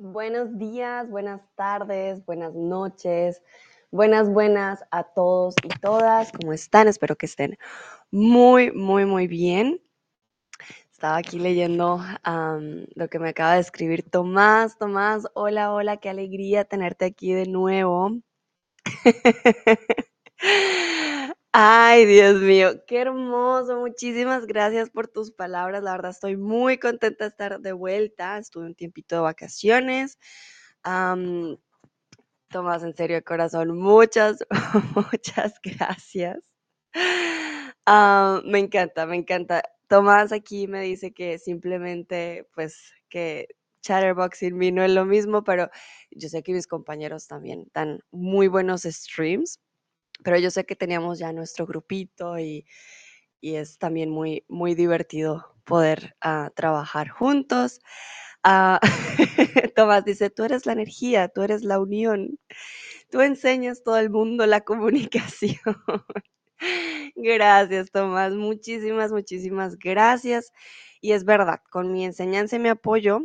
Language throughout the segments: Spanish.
Buenos días, buenas tardes, buenas noches, buenas, buenas a todos y todas. ¿Cómo están? Espero que estén muy, muy, muy bien. Estaba aquí leyendo lo que me acaba de escribir Tomás. Tomás, hola, hola, qué alegría tenerte aquí de nuevo. Ay, Dios mío, qué hermoso. Muchísimas gracias por tus palabras. La verdad, estoy muy contenta de estar de vuelta. Estuve un tiempito de vacaciones. Tomás, en serio, corazón, muchas, muchas gracias. Ah, me encanta, me encanta. Tomás aquí me dice que simplemente, pues, que Chatterbox sin mí no es lo mismo, pero yo sé que mis compañeros también dan muy buenos streams pero yo sé que teníamos ya nuestro grupito y, es también muy, muy divertido poder ah, trabajar juntos. Ah, Tomás dice, tú eres la energía, tú eres la unión, tú enseñas todo el mundo la comunicación. gracias, Tomás, muchísimas, muchísimas gracias. Y es verdad, con mi enseñanza y mi apoyo,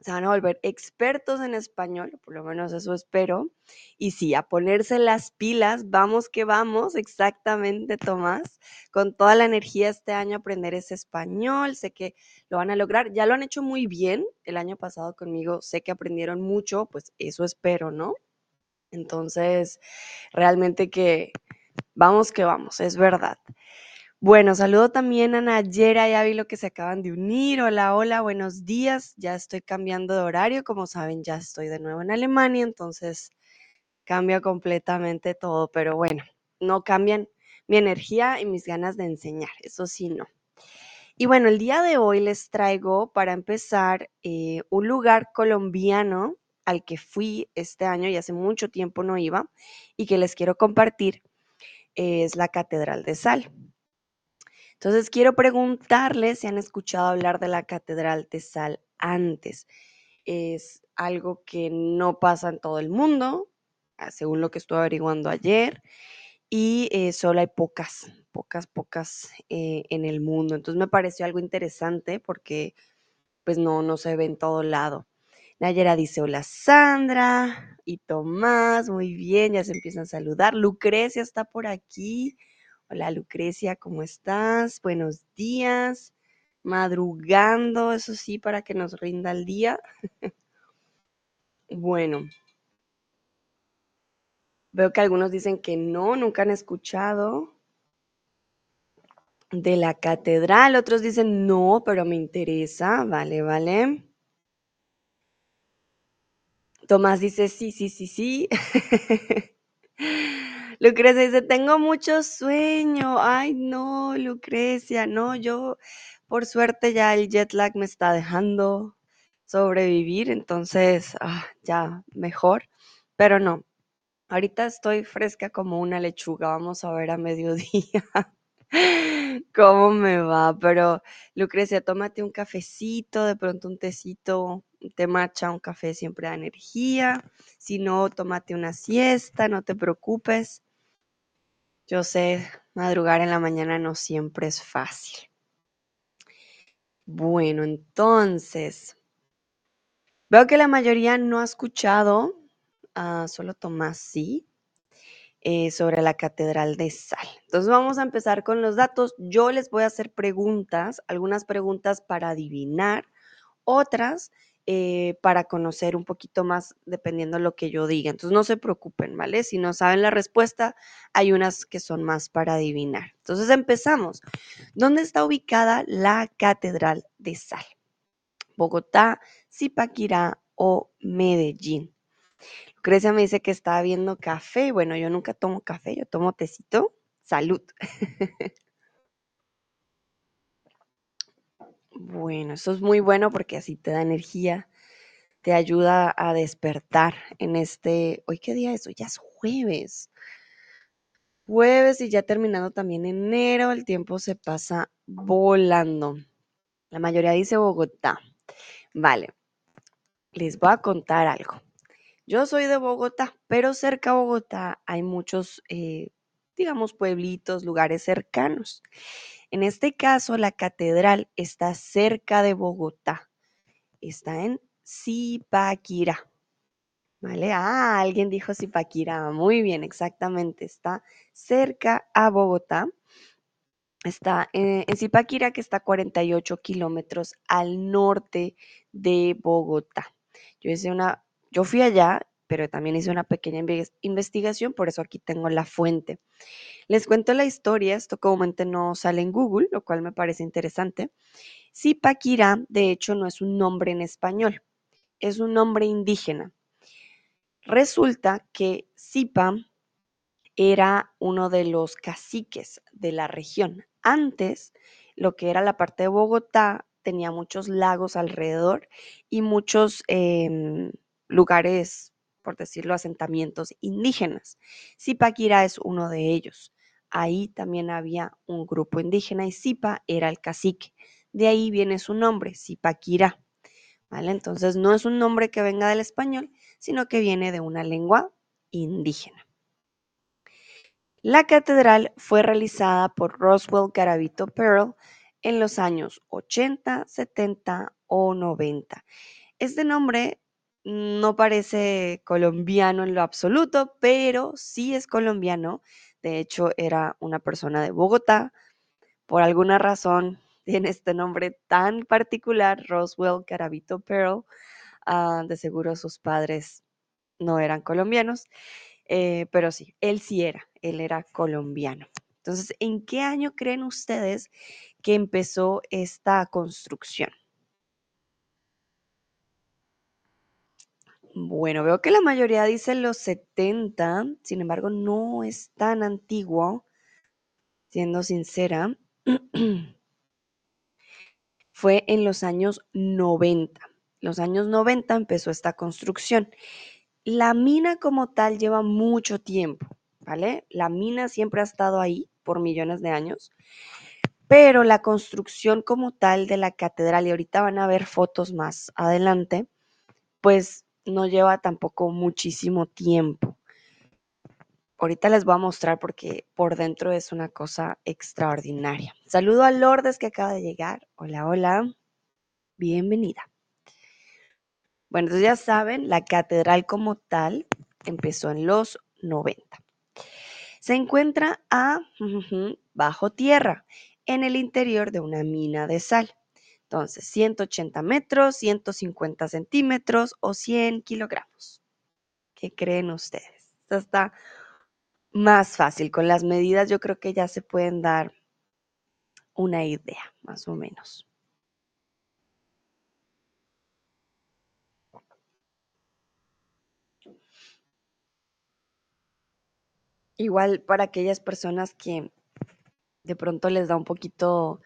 se van a volver expertos en español, por lo menos eso espero. Y sí, a ponerse las pilas, vamos que vamos, exactamente, Tomás, con toda la energía este año aprender ese español, sé que lo van a lograr, ya lo han hecho muy bien el año pasado conmigo, sé que aprendieron mucho, pues eso espero, ¿no? Entonces, realmente que vamos que vamos, es verdad. Bueno, saludo también a Nayera y Ávilo que se acaban de unir. Hola, hola, buenos días. Ya estoy cambiando de horario. Como saben, ya estoy de nuevo en Alemania, entonces cambia completamente todo. Pero bueno, no cambian mi energía y mis ganas de enseñar. Eso sí, no. Y bueno, el día de hoy les traigo para empezar eh, un lugar colombiano al que fui este año y hace mucho tiempo no iba y que les quiero compartir. es la Catedral de Sal. Entonces quiero preguntarles si han escuchado hablar de la Catedral de Sal antes. Es algo que no pasa en todo el mundo, ah, según lo que estuve averiguando ayer, y eh, solo hay pocas, pocas, pocas eh, en el mundo. Entonces me pareció algo interesante porque pues no, no se ve en todo lado. Nayera dice, hola Sandra y Tomás, muy bien, ya se empiezan a saludar. Lucrecia está por aquí. Hola Lucrecia, ¿cómo estás? Buenos días. Madrugando, eso sí, para que nos rinda el día. bueno. Veo que algunos dicen que no, nunca han escuchado de la catedral. Otros dicen no, pero me interesa. Vale, vale. Tomás dice sí, sí, sí, sí. Lucrecia dice, tengo mucho sueño. Ay, no, Lucrecia, no, yo por suerte ya el jet lag me está dejando sobrevivir, entonces ah, ya mejor, pero no. Ahorita estoy fresca como una lechuga, vamos a ver a mediodía cómo me va, pero Lucrecia, tómate un cafecito, de pronto un tecito, te marcha un café siempre da energía, si no, tómate una siesta, no te preocupes. Yo sé, madrugar en la mañana no siempre es fácil. Bueno, entonces, veo que la mayoría no ha escuchado, ah, solo Tomás sí, eh, sobre la Catedral de Sal. Entonces vamos a empezar con los datos. Yo les voy a hacer preguntas, algunas preguntas para adivinar, otras eh, para conocer un poquito más dependiendo de lo que yo diga. Entonces no se preocupen, ¿vale? Si no saben la respuesta, hay unas que son más para adivinar. Entonces empezamos. ¿Dónde está ubicada la Catedral de Sal? Bogotá, Zipaquirá o Medellín. Lucrecia me dice que está viendo café. Bueno, yo nunca tomo café, yo tomo tecito. Salud. Bueno, eso es muy bueno porque así te da energía, te ayuda a despertar en este, hoy qué día es, hoy ya es jueves. Jueves y ya terminando también enero, el tiempo se pasa volando. La mayoría dice Bogotá. Vale, les voy a contar algo. Yo soy de Bogotá, pero cerca de Bogotá hay muchos, eh, digamos, pueblitos, lugares cercanos. En este caso, la catedral está cerca de Bogotá. está en Zipaquirá. ¿Vale? Ah, alguien dijo Zipaquirá. Muy bien, exactamente. Está cerca a Bogotá. Está en, Zipaquirá, que está a 48 kilómetros al norte de Bogotá. Yo hice una, yo fui allá, pero también hice una pequeña investigación, por eso aquí tengo la fuente. Les cuento la historia, esto comúnmente no sale en Google, lo cual me parece interesante. Zipaquirá, de hecho, no es un nombre en español, es un nombre indígena. Resulta que Zipa era uno de los caciques de la región. Antes, lo que era la parte de Bogotá tenía muchos lagos alrededor y muchos em, lugares, por decirlo, asentamientos indígenas. Zipaquirá es uno de ellos. Ahí también había un grupo indígena y Zipa era el cacique. De ahí viene su nombre, Zipaquirá. ¿Vale? Entonces no es un nombre que venga del español, sino que viene de una lengua indígena. La catedral fue realizada por Roswell Garavito Pearl en los años 80, 70 o 90. Este nombre no parece colombiano en lo absoluto, pero sí es colombiano. De hecho, era una persona de Bogotá. Por alguna razón tiene este nombre tan particular, Roswell Garavito Pearl. Ah, de seguro sus padres no eran colombianos. Eh, pero sí, él sí era, él era colombiano. Entonces, ¿en qué año creen ustedes que empezó esta construcción? Bueno, veo que la mayoría dice los 70, sin embargo, no es tan antiguo, siendo sincera. Fue en los años 90. Los años 90 empezó esta construcción la mina como tal lleva mucho tiempo, ¿vale? La mina siempre ha estado ahí por millones de años, pero la construcción como tal de la catedral, y ahorita van a ver fotos más adelante, pues no lleva tampoco muchísimo tiempo. Ahorita les voy a mostrar porque por dentro es una cosa extraordinaria. Saludo a Lourdes que acaba de llegar. Hola, hola. Bienvenida. Bueno, entonces ya saben, la catedral como tal empezó en los 90. Se encuentra a bajo tierra, en el interior de una mina de sal. Entonces, 180 metros, 150 centímetros o 100 kilogramos. ¿Qué creen ustedes? Esto está más fácil. Con las medidas yo creo que ya se pueden dar una idea, más o menos. Igual para aquellas personas que de pronto les da un poquito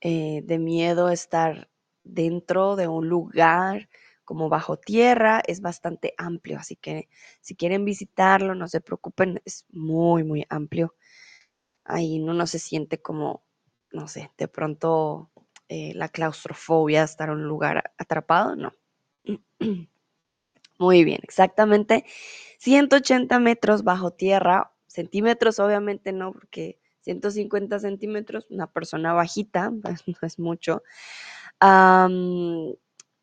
eh, de miedo estar dentro de un lugar como bajo tierra, es bastante amplio, así que si quieren visitarlo, no se preocupen, es muy, muy amplio. Ahí uno se siente como, no sé, de pronto eh, la claustrofobia, estar en un lugar atrapado, no. Muy bien, exactamente 180 metros bajo tierra centímetros, obviamente no, porque 150 centímetros, una persona bajita, pues, no es mucho.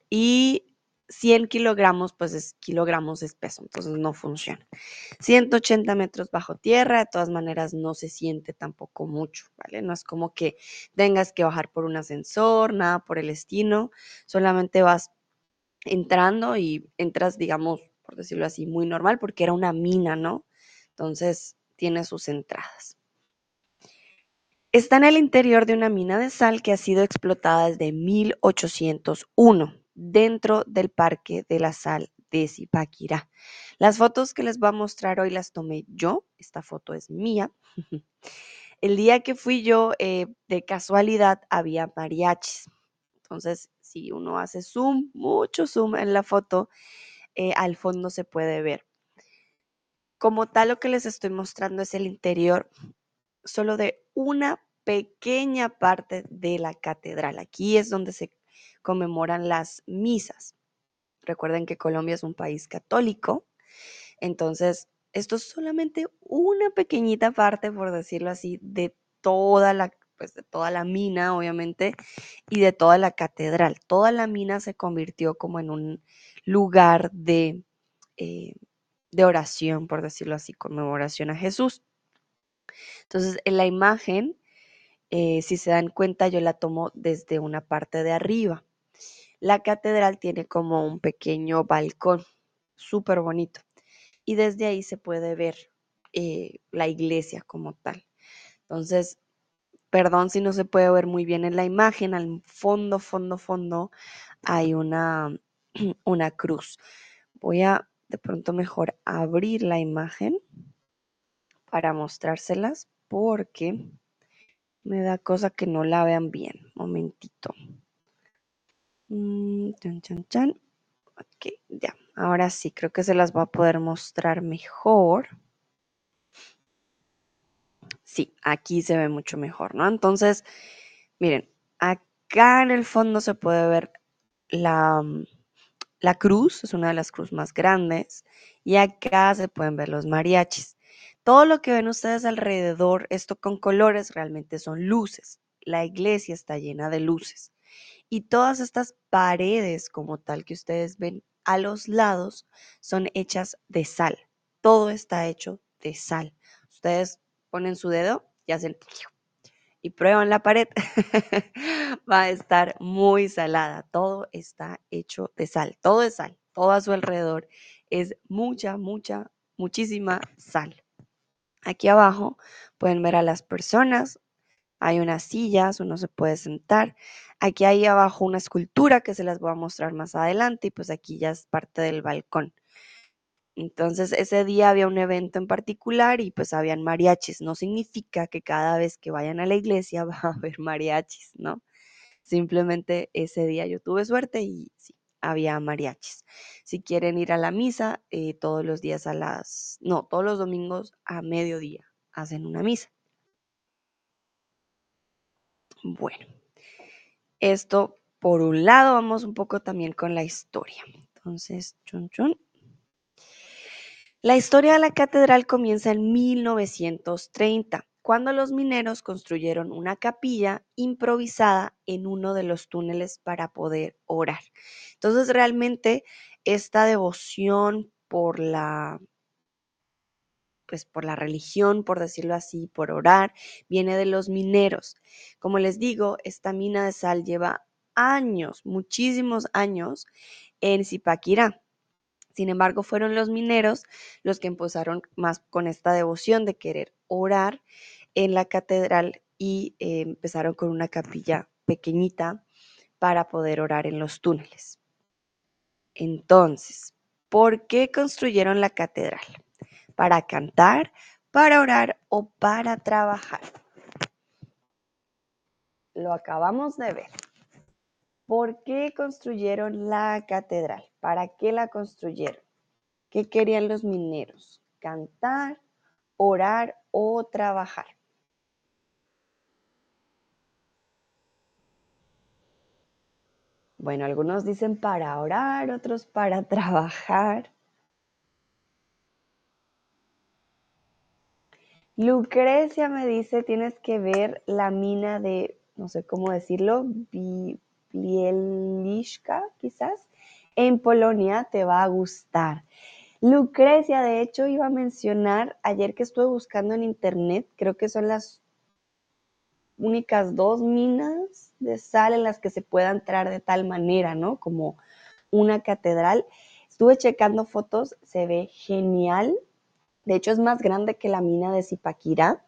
y 100 kilogramos, pues es kilogramos es peso, entonces no funciona. 180 metros bajo tierra, de todas maneras no se siente tampoco mucho, ¿vale? No es como que tengas que bajar por un ascensor, nada por el estilo, solamente vas entrando y entras, digamos, por decirlo así, muy normal, porque era una mina, ¿no? Entonces, tiene sus entradas. Está en el interior de una mina de sal que ha sido explotada desde 1801 dentro del Parque de la Sal de Zipaquirá. Las fotos que les voy a mostrar hoy las tomé yo, esta foto es mía. El día que fui yo, eh, de casualidad, había mariachis. Entonces, si uno hace zoom, mucho zoom en la foto, eh, al fondo se puede ver. Como tal, lo que les estoy mostrando es el interior solo de una pequeña parte de la catedral. Aquí es donde se conmemoran las misas. Recuerden que Colombia es un país católico, entonces esto es solamente una pequeñita parte, por decirlo así, de toda la, pues de toda la mina, obviamente, y de toda la catedral. Toda la mina se convirtió como en un lugar de, eh, de oración, por decirlo así, conmemoración a Jesús. Entonces, en la imagen, eh, si se dan cuenta, yo la tomo desde una parte de arriba. La catedral tiene como un pequeño balcón, súper bonito. Y desde ahí se puede ver eh, la iglesia como tal. Entonces, perdón si no se puede ver muy bien en la imagen, al fondo, fondo, fondo hay una, una cruz. Voy a de pronto mejor abrir la imagen para mostrárselas porque me da cosa que no la vean bien. Momentito. Mm, chan, chan, chan. Ok, ya. Ahora sí, creo que se las voy a poder mostrar mejor. Sí, aquí se ve mucho mejor, ¿no? Entonces, miren, acá en el fondo se puede ver la, la cruz, es una de las cruces más grandes, y acá se pueden ver los mariachis. Todo lo que ven ustedes alrededor, esto con colores, realmente son luces. La iglesia está llena de luces. Y todas estas paredes como tal que ustedes ven a los lados son hechas de sal. Todo está hecho de sal. Ustedes ponen su dedo y hacen y prueban la pared, va a estar muy salada. Todo está hecho de sal, todo es sal, todo a su alrededor es mucha, mucha, muchísima sal. Aquí abajo pueden ver a las personas, hay unas sillas, uno se puede sentar. Aquí hay abajo una escultura que se las voy a mostrar más adelante y pues aquí ya es parte del balcón. Entonces ese día había un evento en particular y pues habían mariachis. No significa que cada vez que vayan a la iglesia va a haber mariachis, ¿no? Simplemente ese día yo tuve suerte y sí, había mariachis. Si quieren ir a la misa, eh, todos los días a las, no, todos los domingos a mediodía hacen una misa. Bueno, esto por un lado, vamos un poco también con la historia. Entonces, chun chun. La historia de la catedral comienza en 1930, cuando los mineros construyeron una capilla improvisada en uno de los túneles para poder orar. Entonces, realmente esta devoción por la pues por la religión, por decirlo así, por orar, viene de los mineros. Como les digo, esta mina de sal lleva años, muchísimos años en Zipaquirá. Sin embargo, fueron los mineros los que empezaron más con esta devoción de querer orar en la catedral y eh, empezaron con una capilla pequeñita para poder orar en los túneles. Entonces, ¿por qué construyeron la catedral? ¿Para cantar, para orar o para trabajar? Lo acabamos de ver. ¿Por qué construyeron la catedral? ¿Para qué la construyeron? ¿Qué querían los mineros? ¿Cantar, orar o trabajar? Bueno, algunos dicen para orar, otros para trabajar. Lucrecia me dice, tienes que ver la mina de, no sé cómo decirlo, Bieliszka, quizás, en Polonia te va a gustar. Lucrecia, de hecho, iba a mencionar ayer que estuve buscando en internet, creo que son las únicas dos minas de sal en las que se pueda entrar de tal manera, ¿no? Como una catedral. Estuve checando fotos, se ve genial. De hecho, es más grande que la mina de Zipaquirá.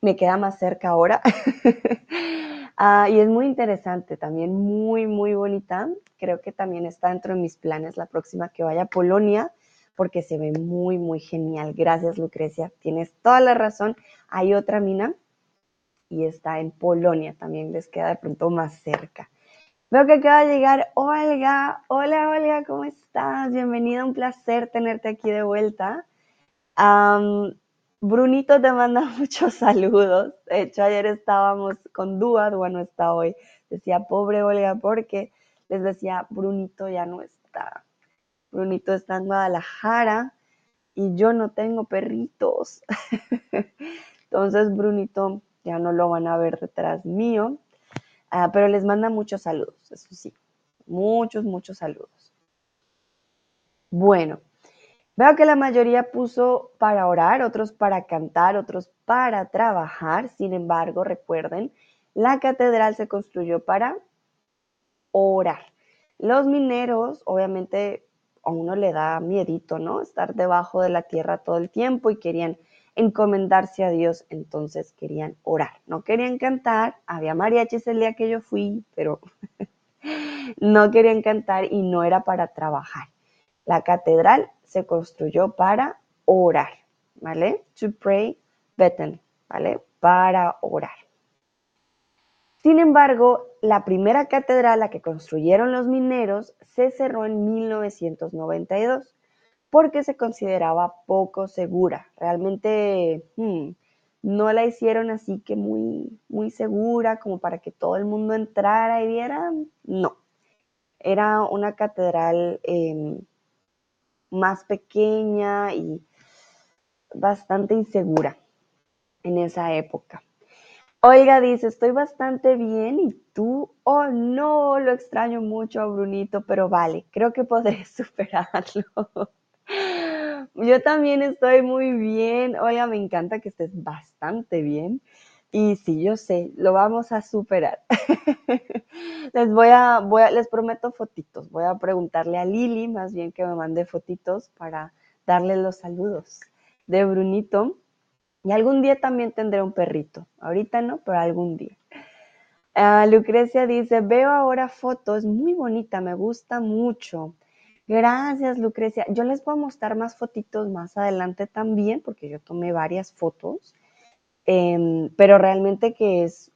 Me queda más cerca ahora. Ah, y es muy interesante, también muy, muy bonita. Creo que también está dentro de mis planes la próxima que vaya a Polonia, porque se ve muy, muy genial. Gracias, Lucrecia. Tienes toda la razón. Hay otra mina y está en Polonia, también les queda de pronto más cerca. Veo que acaba de llegar Olga. Hola, Olga, ¿cómo estás? Bienvenida, un placer tenerte aquí de vuelta. Brunito te manda muchos saludos. De hecho, ayer estábamos con Dúa, Dúa no está hoy. Decía, pobre Olga, porque les decía, Brunito ya no está. Brunito está en Guadalajara y yo no tengo perritos. Entonces, Brunito ya no lo van a ver detrás mío, ah, pero les manda muchos saludos, eso sí, muchos, muchos saludos. Bueno, veo que la mayoría puso para orar, otros para cantar, otros para trabajar, sin embargo, recuerden, la catedral se construyó para orar. Los mineros, obviamente, a uno le da miedito, ¿no? Estar debajo de la tierra todo el tiempo y querían encomendarse a Dios, entonces querían orar. No querían cantar, había mariachis el día que yo fui, pero no querían cantar y no era para trabajar. La catedral se construyó para orar, ¿vale? To pray, beten, ¿vale? Para orar. Sin embargo, la primera catedral, la que construyeron los mineros, se cerró en 1992 porque se consideraba poco segura. Realmente hmm, no la hicieron así que muy, muy segura como para que todo el mundo entrara y viera. No. Era una catedral em, más pequeña y bastante insegura en esa época. Oiga, dice, estoy bastante bien y tú, oh no, lo extraño mucho a Brunito, pero vale, creo que podré superarlo. Yo también estoy muy bien. Oiga, me encanta que estés bastante bien. Y sí, yo sé, lo vamos a superar. les voy a, voy a, les prometo fotitos. Voy a preguntarle a Lili, más bien que me mande fotitos para darle los saludos de Brunito y algún día también tendré un perrito. Ahorita no, pero algún día. Ah, Lucrecia dice, veo ahora fotos, muy bonita, me gusta mucho. Gracias, Lucrecia. Yo les voy a mostrar más fotitos más adelante también, porque yo tomé varias fotos. Em, pero realmente que es,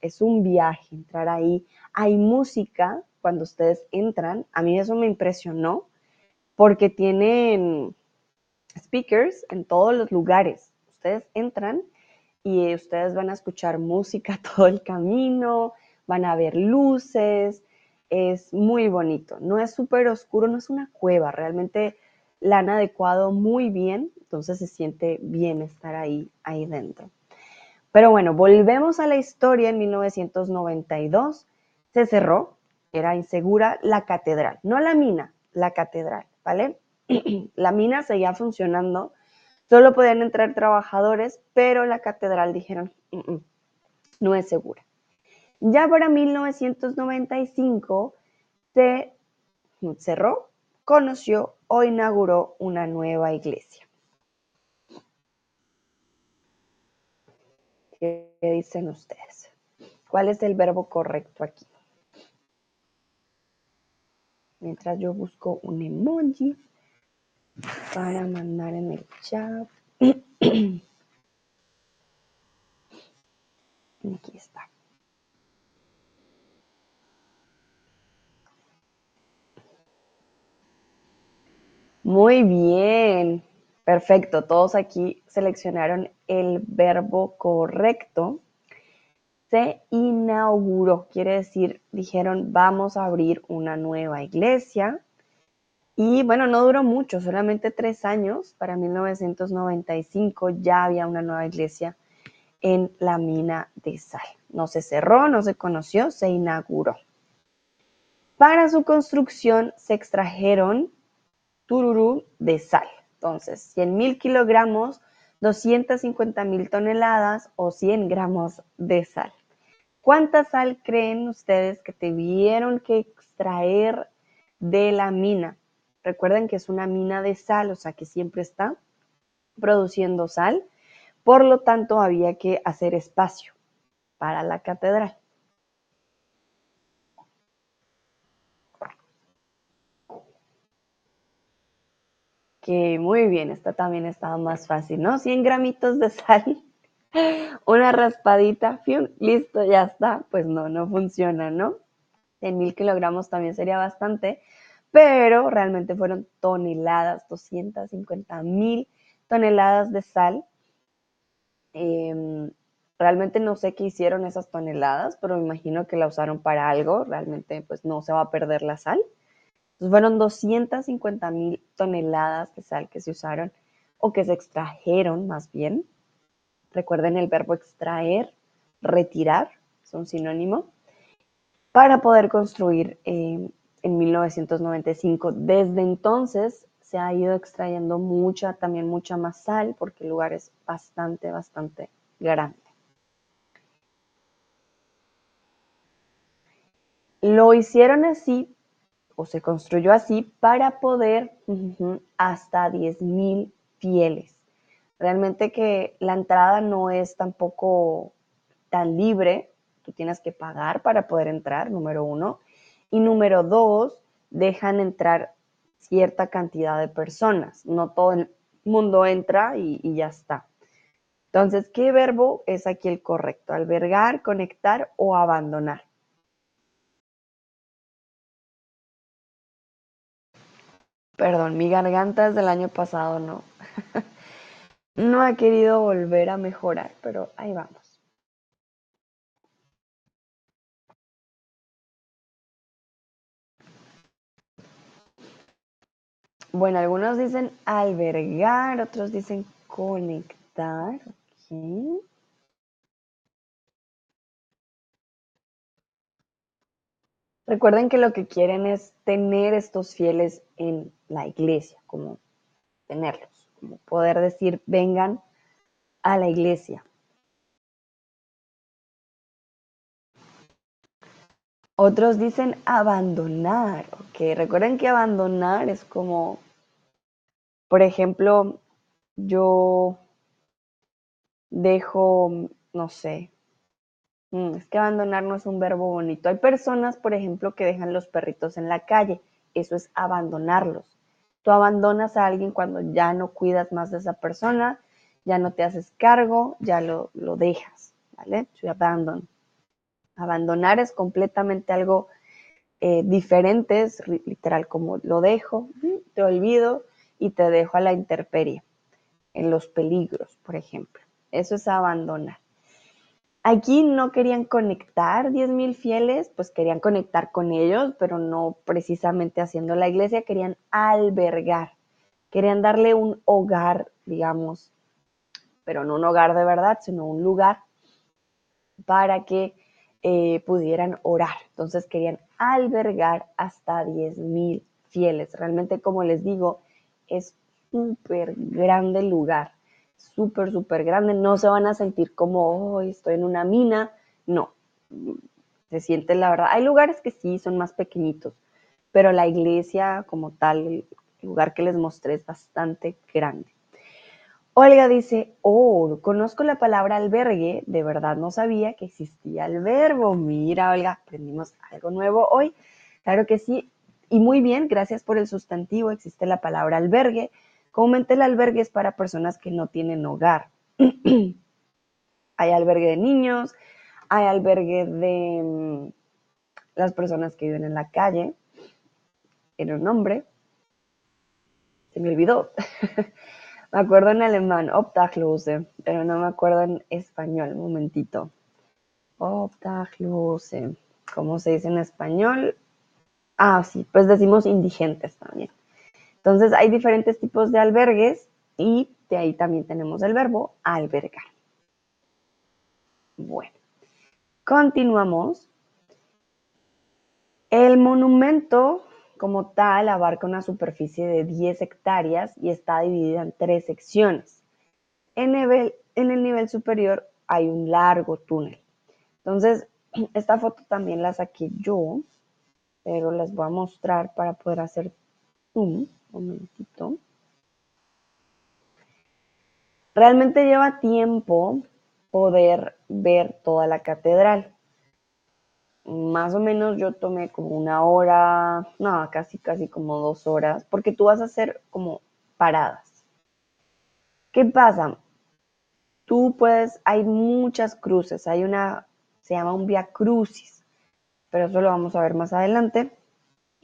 es un viaje entrar ahí. Hay música cuando ustedes entran. A mí eso me impresionó, porque tienen speakers en todos los lugares ustedes entran y ustedes van a escuchar música todo el camino, van a ver luces, es muy bonito. No es súper oscuro, no es una cueva, realmente la han adecuado muy bien, entonces se siente bien estar ahí, ahí dentro. Pero bueno, volvemos a la historia. En 1992 se cerró, era insegura, la catedral, no la mina, la catedral, ¿vale? la mina seguía funcionando, Solo podían entrar trabajadores, pero la catedral dijeron, mm, mm, no es segura. Ya para 1995 se cerró, conoció o inauguró una nueva iglesia. ¿Qué dicen ustedes? ¿Cuál es el verbo correcto aquí? Mientras yo busco un emoji para mandar en el chat. Aquí está. Muy bien, perfecto. Todos aquí seleccionaron el verbo correcto. Se inauguró, quiere decir, dijeron, vamos a abrir una nueva iglesia. Y bueno, no duró mucho, solamente tres años. Para 1995 ya había una nueva iglesia en la mina de sal. No se cerró, no se conoció, se inauguró. Para su construcción se extrajeron tururú de sal. Entonces, 100 mil kilogramos, 250 mil toneladas o 100 gramos de sal. ¿Cuánta sal creen ustedes que tuvieron que extraer de la mina? Recuerden que es una mina de sal, o sea que siempre está produciendo sal. Por lo tanto, había que hacer espacio para la catedral. Que muy bien, esta también estaba más fácil, ¿no? 100 gramitos de sal, una raspadita, listo, ya está. Pues no, no funciona, ¿no? En mil kilogramos también sería bastante, pero realmente fueron toneladas, 250 mil toneladas de sal. Em, realmente no sé qué hicieron esas toneladas, pero me imagino que la usaron para algo. Realmente pues no se va a perder la sal. Entonces fueron 250 mil toneladas de sal que se usaron o que se extrajeron más bien. Recuerden el verbo extraer retirar, es un sinónimo, para poder construir eh, en 1995. Desde entonces se ha ido extrayendo mucha, también mucha más sal, porque el lugar es bastante, bastante grande. Lo hicieron así, o se construyó así, para poder hasta 10.000 fieles. Realmente que la entrada no es tampoco tan libre, tú tienes que pagar para poder entrar, número uno. Y número dos, dejan entrar cierta cantidad de personas, no todo el mundo entra y, y ya está. Entonces, ¿qué verbo es aquí el correcto? Albergar, conectar o abandonar. Perdón, mi garganta desde el año pasado no. no ha querido volver a mejorar, pero ahí vamos. Bueno, algunos dicen albergar, otros dicen conectar. Recuerden que lo que quieren es tener estos fieles en la iglesia, como tenerlos, como poder decir, vengan a la iglesia. Otros dicen abandonar, ok. Recuerden que abandonar es como por ejemplo, yo dejo, no sé, es que abandonar no es un verbo bonito. Hay personas, por ejemplo, que dejan los perritos en la calle. Eso es abandonarlos. Tú abandonas a alguien cuando ya no cuidas más de esa persona, ya no te haces cargo, ya lo, dejas, ¿vale? Abandonar es completamente algo eh, diferente, es literal como lo dejo, te olvido, y te dejo a la intemperie, en los peligros, por ejemplo. Eso es abandonar. Aquí no querían conectar 10.000 fieles, pues querían conectar con ellos, pero no precisamente haciendo la iglesia, querían albergar, querían darle un hogar, digamos, pero no un hogar de verdad, sino un lugar para que eh, pudieran orar. Entonces querían albergar hasta 10.000 fieles. Realmente, como les digo, es súper grande lugar, súper, súper grande. No se van a sentir como, oh, estoy en una mina. No, se siente la verdad. Hay lugares que sí son más pequeñitos, pero la iglesia como tal, el lugar que les mostré es bastante grande. Olga dice, oh, conozco la palabra albergue, de verdad no sabía que existía el verbo. Mira, Olga, aprendimos algo nuevo hoy. Claro que sí, y muy bien, gracias por el sustantivo, existe la palabra albergue. Comúnmente el albergue es para personas que no tienen hogar. hay albergue de niños, hay albergue de mm, las personas que viven en la calle. Tiene un nombre. Se me olvidó. me acuerdo en alemán, Obdachlose, pero no me acuerdo en español. Un momentito. Obdachlose. ¿Cómo se dice en español? Ah, sí, pues decimos indigentes también. Entonces hay diferentes tipos de albergues y de ahí también tenemos el verbo albergar. Bueno, continuamos. El monumento como tal abarca una superficie de 10 hectáreas y está dividida en tres secciones. En, en el nivel superior hay un largo túnel. Entonces, esta foto también la saqué yo pero les voy a mostrar para poder hacer un momentito. Realmente lleva tiempo poder ver toda la catedral. Más o menos yo tomé como una hora, no, casi, casi como dos horas, porque tú vas a hacer como paradas. ¿Qué pasa? Tú puedes, hay muchas cruces, hay una, se llama un via crucis pero eso lo vamos a ver más adelante.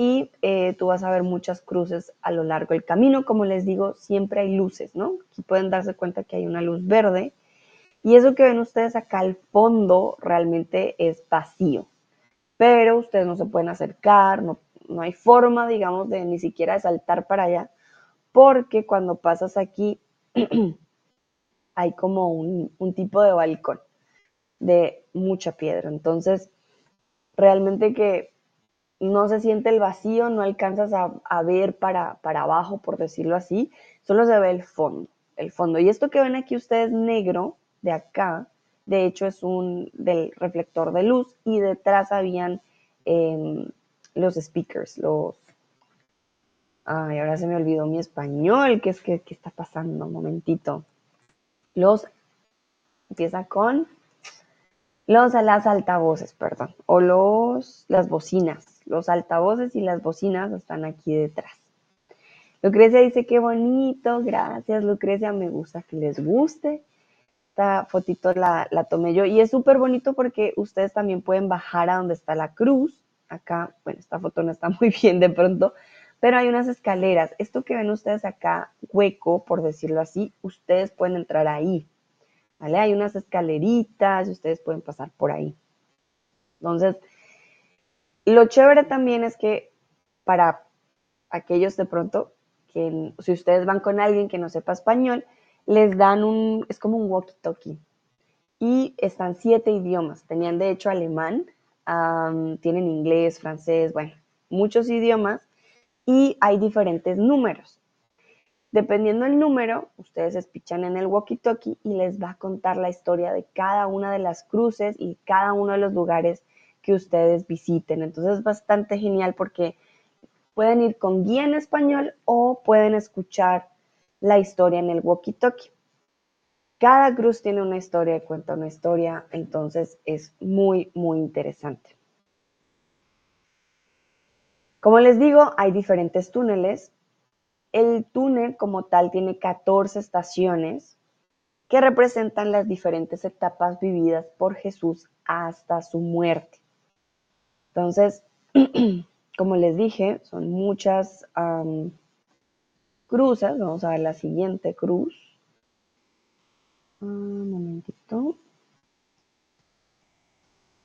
Y eh, tú vas a ver muchas cruces a lo largo del camino. Como les digo, siempre hay luces, ¿no? Aquí pueden darse cuenta que hay una luz verde. Y eso que ven ustedes acá al fondo realmente es vacío. Pero ustedes no se pueden acercar, no, no hay forma, digamos, de ni siquiera de saltar para allá. Porque cuando pasas aquí hay como un, un tipo de balcón de mucha piedra. Entonces, realmente que no se siente el vacío, no alcanzas a, ver para, para, abajo, por decirlo así, solo se ve el fondo, el fondo. Y esto que ven aquí ustedes negro, de acá, de hecho es un del reflector de luz y detrás habían em, los speakers, los... Ay, ahora se me olvidó mi español, ¿qué es que qué está pasando? Un momentito. Los... Empieza con los las altavoces, perdón, o los las bocinas. Los altavoces y las bocinas están aquí detrás. Lucrecia dice qué bonito, gracias Lucrecia, me gusta que les guste. Esta fotito la, la tomé yo y es súper bonito porque ustedes también pueden bajar a donde está la cruz. Acá, bueno, esta foto no está muy bien de pronto, pero hay unas escaleras. Esto que ven ustedes acá, hueco, por decirlo así, ustedes pueden entrar ahí. ¿Vale? Hay unas escaleritas y ustedes pueden pasar por ahí. Entonces, lo chévere también es que para aquellos de pronto que si ustedes van con alguien que no sepa español, les dan un, es como un walkie-talkie. Y están siete idiomas. Tenían de hecho alemán, tienen inglés, francés, bueno, muchos idiomas. Y hay diferentes números. Dependiendo del número, ustedes espichan en el walkie-talkie y les va a contar la historia de cada una de las cruces y cada uno de los lugares que ustedes visiten. Entonces es bastante genial porque pueden ir con guía en español o pueden escuchar la historia en el walkie-talkie. Cada cruz tiene una historia y cuenta una historia, entonces es muy, muy interesante. Como les digo, hay diferentes túneles. El túnel como tal tiene 14 estaciones que representan las diferentes etapas vividas por Jesús hasta su muerte. Entonces, como les dije, son muchas cruces. Vamos a ver la siguiente cruz. Un momentito.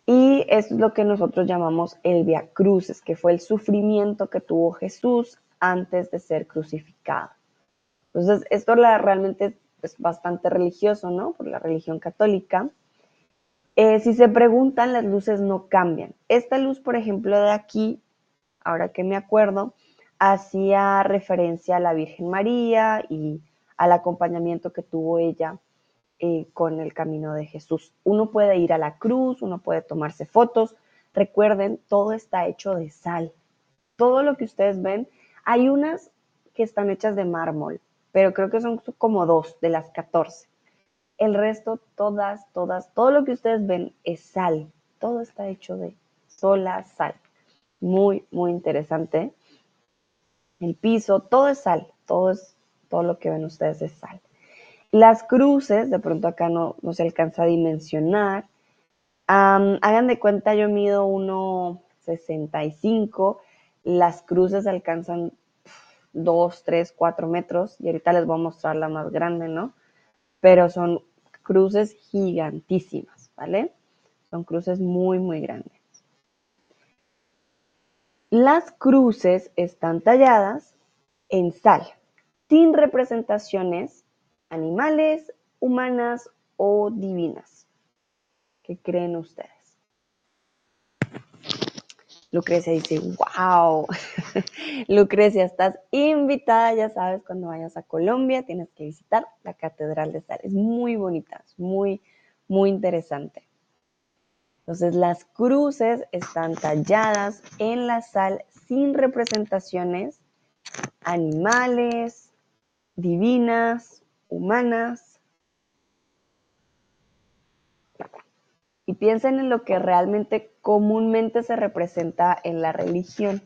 Y es lo que nosotros llamamos el Via Cruces, que fue el sufrimiento que tuvo Jesús antes de ser crucificado. Entonces, esto realmente es bastante religioso, ¿no? Por la religión católica. Eh, si se preguntan, las luces no cambian. Esta luz, por ejemplo, de aquí, ahora que me acuerdo, hacía referencia a la Virgen María y al acompañamiento que tuvo ella eh, con el camino de Jesús. Uno puede ir a la cruz, uno puede tomarse fotos. Recuerden, todo está hecho de sal. Todo lo que ustedes ven, hay unas que están hechas de mármol, pero creo que son como dos de las 14. El resto, todas, todas, todo lo que ustedes ven es sal. Todo está hecho de sola sal. Muy, muy interesante. El piso, todo es sal. Todo es, todo lo que ven ustedes es sal. Las cruces, de pronto acá no, no se alcanza a dimensionar. hagan de cuenta, yo mido 1,65. Las cruces alcanzan 2, 3, 4 metros. Y ahorita les voy a mostrar la más grande, ¿no? Pero son cruces gigantísimas, ¿vale? Son cruces muy, muy grandes. Las cruces están talladas en sal, sin representaciones animales, humanas o divinas. ¿Qué creen ustedes? Lucrecia dice, wow, Lucrecia, estás invitada, ya sabes, cuando vayas a Colombia tienes que visitar la Catedral de Sal. Es muy bonita, es muy, muy interesante. Entonces las cruces están talladas en la sal sin representaciones animales, divinas, humanas y piensen en lo que realmente comúnmente se representa en la religión.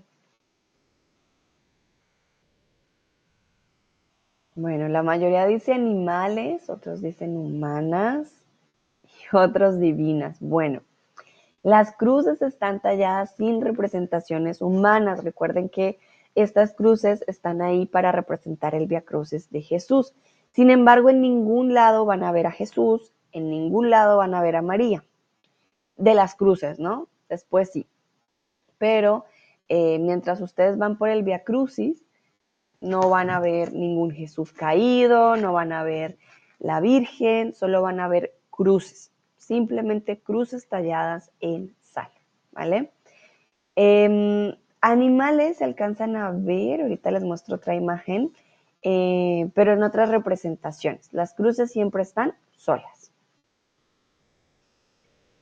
Bueno, la mayoría dice animales, otros dicen humanas y otros divinas. Bueno, las cruces están talladas sin representaciones humanas. Recuerden que estas cruces están ahí para representar el Via Cruces de Jesús. Sin embargo, en ningún lado van a ver a Jesús, en ningún lado van a ver a María de las cruces, ¿no? Después sí. Pero eh, mientras ustedes van por el Via Crucis, no van a ver ningún Jesús caído, no van a ver la Virgen, solo van a ver cruces, simplemente cruces talladas en sal, ¿vale? Em, animales se alcanzan a ver, ahorita les muestro otra imagen, eh, pero en otras representaciones. Las cruces siempre están solas.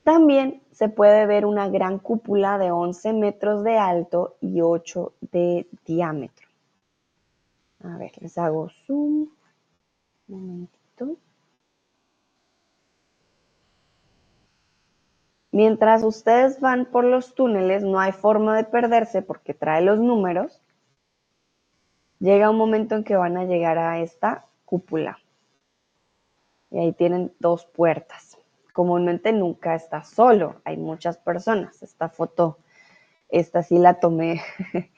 También se puede ver una gran cúpula de 11 metros de alto y 8 de diámetro. A ver, les hago zoom. Un momentito. Mientras ustedes van por los túneles, no hay forma de perderse porque trae los números. Llega un momento en que van a llegar a esta cúpula. Y ahí tienen dos puertas. Comúnmente nunca está solo, hay muchas personas. Esta foto, esta sí la tomé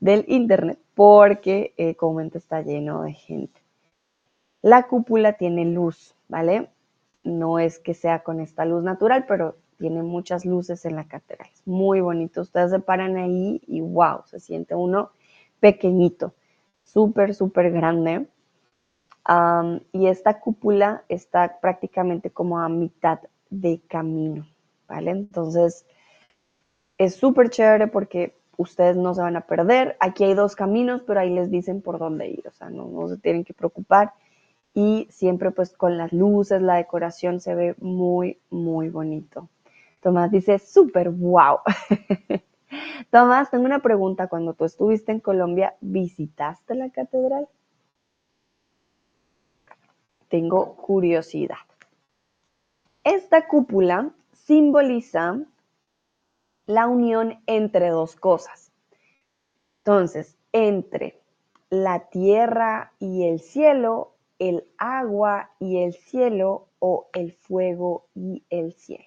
del internet porque eh, comúnmente está lleno de gente. La cúpula tiene luz, ¿vale? No es que sea con esta luz natural, pero tiene muchas luces en la catedral. Es muy bonito. Ustedes se paran ahí y wow, se siente uno pequeñito, súper, súper grande. Y esta cúpula está prácticamente como a mitad de camino, ¿vale? Entonces, es súper chévere porque ustedes no se van a perder. Aquí hay dos caminos, pero ahí les dicen por dónde ir, o sea, no, no se tienen que preocupar. Y siempre pues con las luces, la decoración se ve muy, muy bonito. Tomás dice, súper wow. Tomás, tengo una pregunta. Cuando tú estuviste en Colombia, ¿visitaste la catedral? Tengo curiosidad. Esta cúpula simboliza la unión entre dos cosas. Entonces, entre la tierra y el cielo, el agua y el cielo o el fuego y el cielo.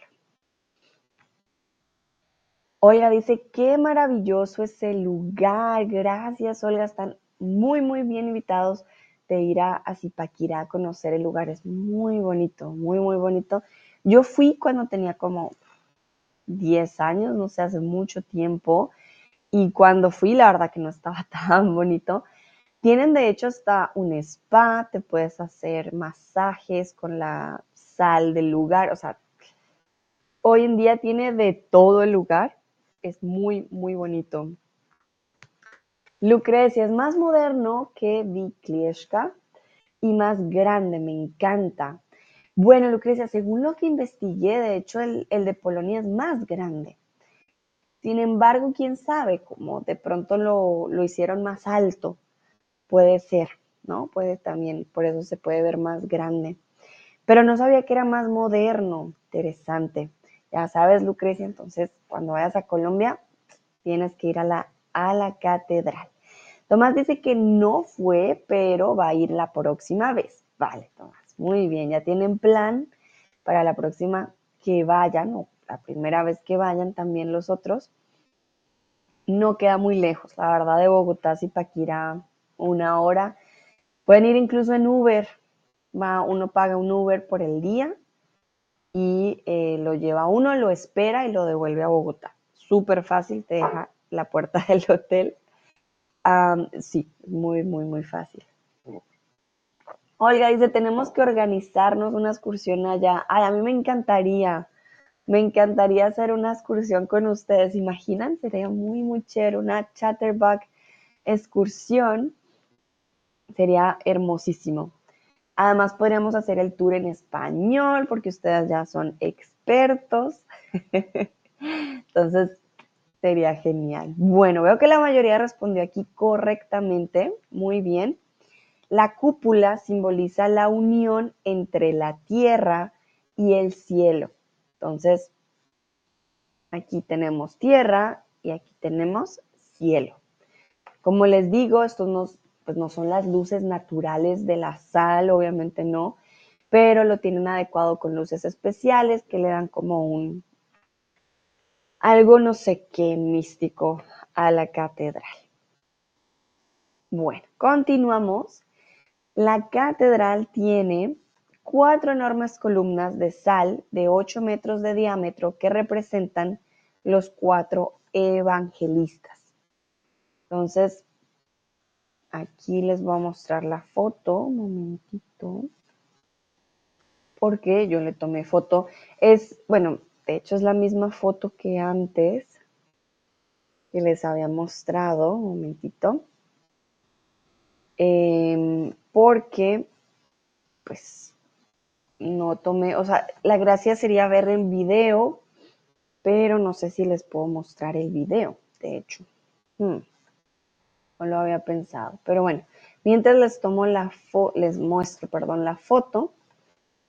Olga dice, qué maravilloso ese lugar. Gracias, Olga. Están muy, muy bien invitados ir a, Zipaquirá a conocer el lugar. Es muy bonito, muy, muy bonito. Yo fui cuando tenía como 10 años, no sé, hace mucho tiempo. Y cuando fui, la verdad que no estaba tan bonito. Tienen de hecho hasta un spa, te puedes hacer masajes con la sal del lugar. O sea, hoy en día tiene de todo el lugar es muy, muy bonito. Lucrecia es más moderno que Viklieska y más grande, me encanta. Bueno, Lucrecia, según lo que investigué, de hecho el, de Polonia es más grande. Sin embargo, quién sabe, como de pronto lo, lo hicieron más alto, puede ser, ¿no? Puede también, por eso se puede ver más grande. Pero no sabía que era más moderno, interesante. Ya sabes, Lucrecia, entonces cuando vayas a Colombia tienes que ir a la, a la catedral. Tomás dice que no fue, pero va a ir la próxima vez. Vale, Tomás, muy bien, ya tienen plan para la próxima que vayan, o la primera vez que vayan también los otros. No queda muy lejos, la verdad, de Bogotá, Zipaquirá, una hora. Pueden ir incluso en Uber, va, uno paga un Uber por el día y eh, lo lleva uno, lo espera y lo devuelve a Bogotá. Súper fácil, te deja la puerta del hotel. Sí, muy, muy, muy fácil. Olga dice, tenemos que organizarnos una excursión allá. Ay, a mí me encantaría, me encantaría hacer una excursión con ustedes. ¿Imaginan? Sería muy, muy chévere, una chatterback excursión. Sería hermosísimo. Además, podríamos hacer el tour en español porque ustedes ya son expertos. Entonces, sería genial. Bueno, veo que la mayoría respondió aquí correctamente. Muy bien. La cúpula simboliza la unión entre la tierra y el cielo. Entonces, aquí tenemos tierra y aquí tenemos cielo. Como les digo, estos nos pues no son las luces naturales de la sal, obviamente no, pero lo tienen adecuado con luces especiales que le dan como un algo no sé qué místico a la catedral. Bueno, continuamos. La catedral tiene cuatro enormes columnas de sal de 8 metros de diámetro que representan los cuatro evangelistas. Entonces, Aquí les voy a mostrar la foto, un momentito. porque yo le tomé foto. Es, bueno, de hecho es la misma foto que antes que les había mostrado, un momentito. Em, porque, pues, no tomé, o sea, la gracia sería ver el video, pero no sé si les puedo mostrar el video, de hecho. Hmm, no lo había pensado, pero bueno, mientras les tomo la foto, les muestro, perdón, la foto.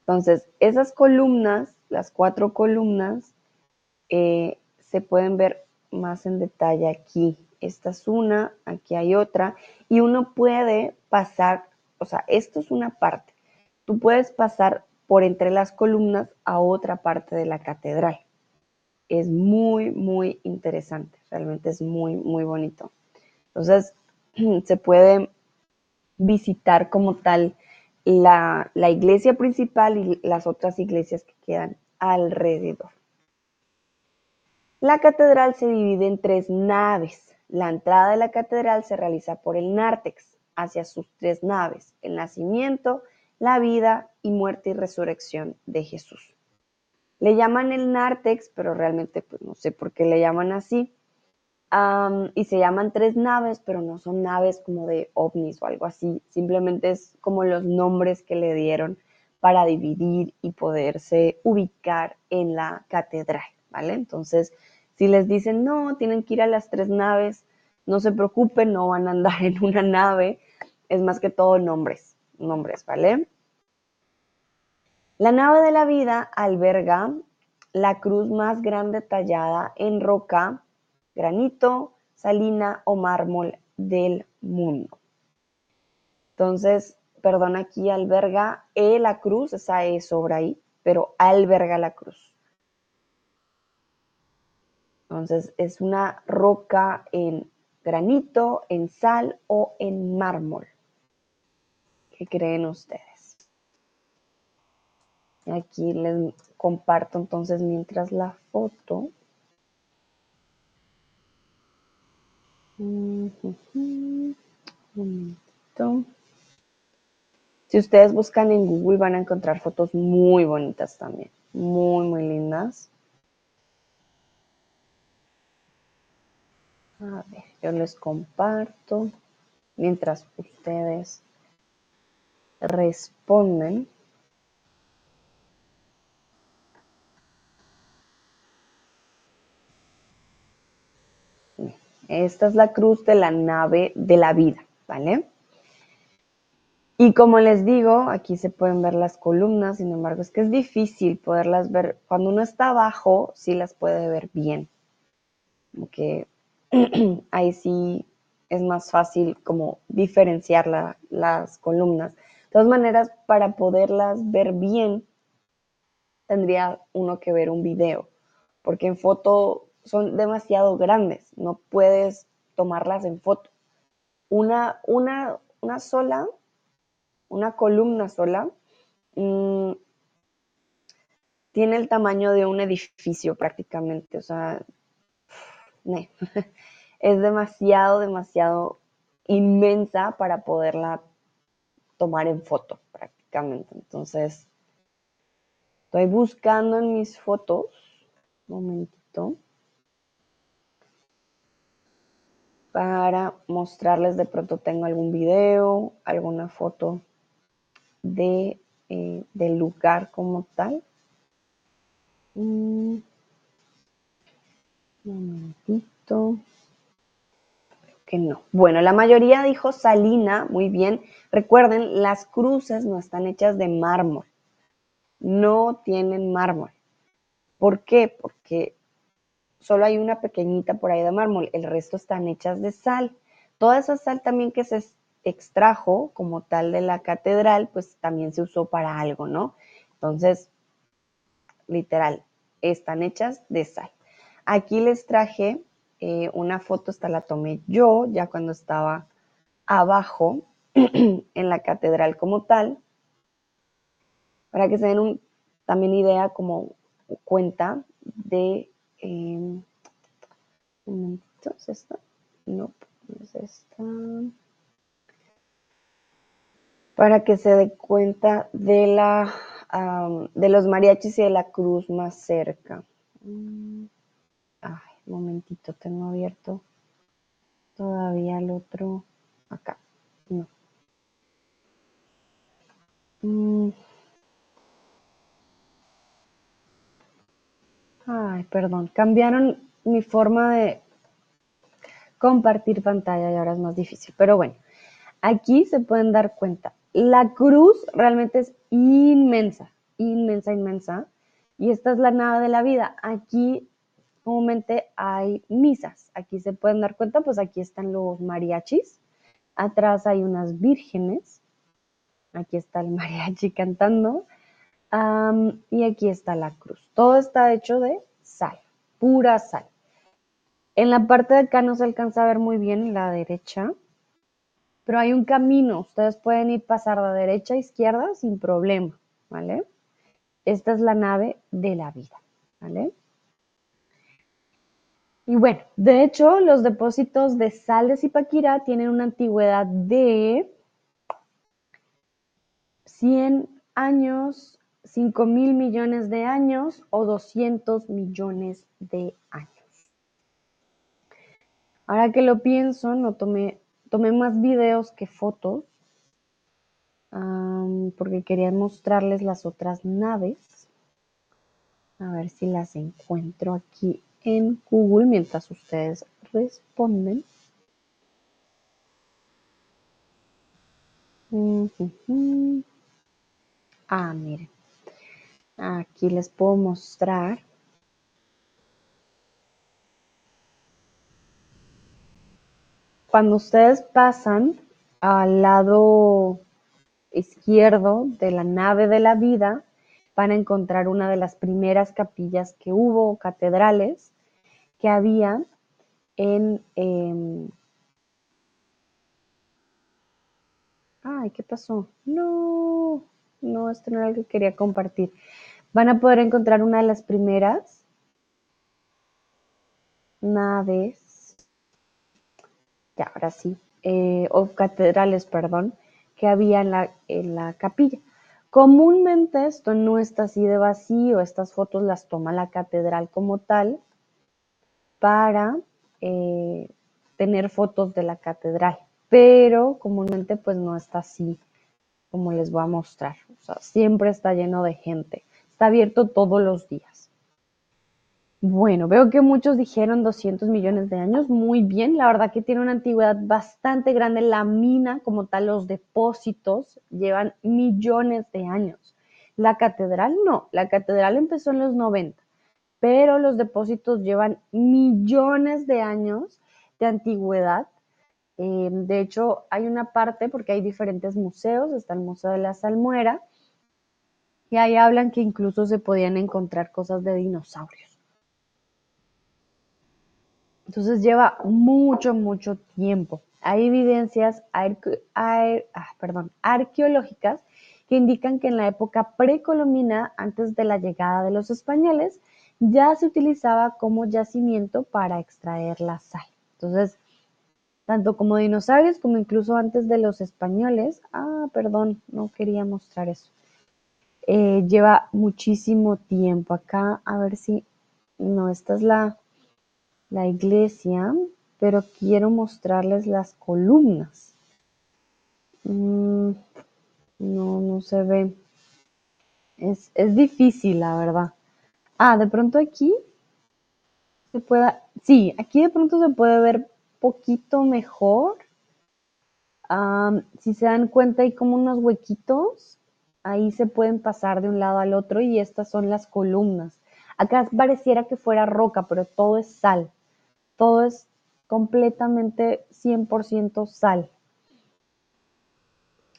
Entonces, esas columnas, las cuatro columnas, eh, se pueden ver más en detalle aquí. Esta es una, aquí hay otra, y uno puede pasar, o sea, esto es una parte. Tú puedes pasar por entre las columnas a otra parte de la catedral. Es muy, muy interesante, realmente es muy, muy bonito. Entonces, se puede visitar como tal la, la iglesia principal y las otras iglesias que quedan alrededor. La catedral se divide en tres naves. La entrada de la catedral se realiza por el nártex hacia sus tres naves, el nacimiento, la vida y muerte y resurrección de Jesús. Le llaman el nártex, pero realmente pues no sé por qué le llaman así. y se llaman tres naves, pero no son naves como de ovnis o algo así. Simplemente es como los nombres que le dieron para dividir y poderse ubicar en la catedral, ¿vale? Entonces, si les dicen, no, tienen que ir a las tres naves, no se preocupen, no van a andar en una nave, es más que todo nombres, nombres, ¿vale? La nave de la vida alberga la cruz más grande tallada en roca, granito, salina o mármol del mundo. Entonces, perdón, aquí alberga e la cruz, esa es sobre ahí, pero alberga la cruz. Entonces, es una roca en granito, en sal o en mármol. ¿Qué creen ustedes? Aquí les comparto entonces mientras la foto. Si ustedes buscan en Google van a encontrar fotos muy bonitas también, muy, muy lindas. A ver, yo les comparto mientras ustedes responden. Esta es la cruz de la nave de la vida, ¿vale? Y como les digo, aquí se pueden ver las columnas, sin embargo, es que es difícil poderlas ver. Cuando uno está abajo, sí las puede ver bien. Porque ahí sí es más fácil como diferenciar las columnas. De todas maneras, para poderlas ver bien, tendría uno que ver un video, porque en foto son demasiado grandes, no puedes tomarlas en foto. Una, una, una sola, una columna sola, mm, tiene el tamaño de un edificio prácticamente, o sea, es demasiado, demasiado inmensa para poderla tomar en foto prácticamente. Entonces, estoy buscando en mis fotos, un momentito. para mostrarles de pronto tengo algún video, alguna foto de, eh, del lugar como tal. Mm. Un momentito. Que no. Bueno, la mayoría dijo Salina, muy bien. Recuerden, las cruces no están hechas de mármol. No tienen mármol. ¿Por qué? Porque solo hay una pequeñita por ahí de mármol, el resto están hechas de sal. Toda esa sal también que se extrajo como tal de la catedral, pues también se usó para algo, ¿no? Entonces, literal, están hechas de sal. Aquí les traje eh, una foto, esta la tomé yo ya cuando estaba abajo en la catedral como tal, para que se den un, también idea como cuenta de un momentito, ¿es esta? No, es esta. Para que se dé cuenta de la de los mariachis y de la cruz más cerca. Mm. Ay, un momentito, tengo abierto todavía el otro acá. No. Mm. Ay, perdón, cambiaron mi forma de compartir pantalla y ahora es más difícil. Pero bueno, aquí se pueden dar cuenta. La cruz realmente es inmensa, inmensa, inmensa. Y esta es la nada de la vida. Aquí comúnmente hay misas. Aquí se pueden dar cuenta, pues aquí están los mariachis. Atrás hay unas vírgenes. Aquí está el mariachi cantando. y aquí está la cruz. Todo está hecho de sal, pura sal. En la parte de acá no se alcanza a ver muy bien en la derecha, pero hay un camino. Ustedes pueden ir pasar de derecha a izquierda sin problema, ¿vale? Esta es la nave de la vida, ¿vale? Y bueno, de hecho, los depósitos de sal de Zipaquirá tienen una antigüedad de 100 años, 5 mil millones de años o 200 millones de años. Ahora que lo pienso, no tomé, tomé más videos que fotos porque quería mostrarles las otras naves. A ver si las encuentro aquí en Google mientras ustedes responden. Ah, miren. Aquí les puedo mostrar. Cuando ustedes pasan al lado izquierdo de la nave de la vida, van a encontrar una de las primeras capillas que hubo, catedrales, que había en... Em, ay, ¿qué pasó? No, no, esto no era lo que quería compartir. Van a poder encontrar una de las primeras naves, ahora sí, eh, o catedrales, perdón, que había en la, en la capilla. Comúnmente esto no está así de vacío, estas fotos las toma la catedral como tal para eh, tener fotos de la catedral, pero comúnmente pues no está así como les voy a mostrar, o sea, siempre está lleno de gente, está abierto todos los días. Bueno, veo que muchos dijeron 200 millones de años. Muy bien, la verdad que tiene una antigüedad bastante grande. La mina, como tal, los depósitos llevan millones de años. La catedral no, la catedral empezó en los 90, pero los depósitos llevan millones de años de antigüedad. Eh, de hecho, hay una parte, porque hay diferentes museos, está el Museo de la Salmuera, y ahí hablan que incluso se podían encontrar cosas de dinosaurios. Entonces lleva mucho, mucho tiempo. Hay evidencias ah, arqueológicas que indican que en la época precolombina, antes de la llegada de los españoles, ya se utilizaba como yacimiento para extraer la sal. Entonces, tanto como dinosaurios como incluso antes de los españoles, ah, perdón, no quería mostrar eso. Eh, lleva muchísimo tiempo acá, a ver si, no, esta es la, la iglesia, pero quiero mostrarles las columnas. Mm, no, no se ve. Es, difícil, la verdad. Ah, de pronto aquí se pueda. Sí, aquí de pronto se puede ver poquito mejor. si se dan cuenta, hay como unos huequitos. Ahí se pueden pasar de un lado al otro y estas son las columnas. Acá pareciera que fuera roca, pero todo es sal todo es completamente 100% sal.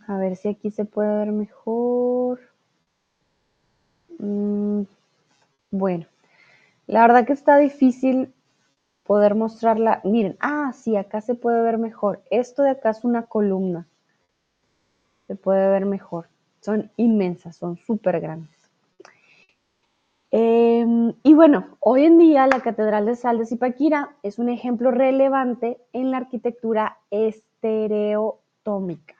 A ver si aquí se puede ver mejor. Mm, bueno, la verdad que está difícil poder mostrarla. Miren, ah, sí, acá se puede ver mejor. Esto de acá es una columna. Se puede ver mejor. Son inmensas, son súper grandes. Em, y bueno, hoy en día la Catedral de Sal de Zipaquirá es un ejemplo relevante en la arquitectura estereotómica.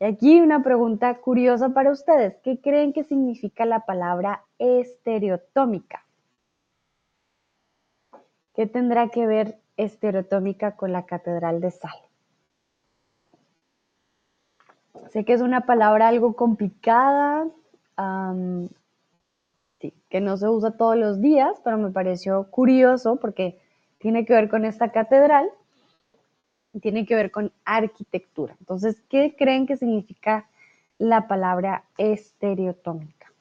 Y aquí una pregunta curiosa para ustedes. ¿Qué creen que significa la palabra estereotómica? ¿Qué tendrá que ver estereotómica con la Catedral de Sal? Sé que es una palabra algo complicada, que no se usa todos los días, pero me pareció curioso porque tiene que ver con esta catedral tiene que ver con arquitectura. Entonces, ¿qué creen que significa la palabra estereotómica?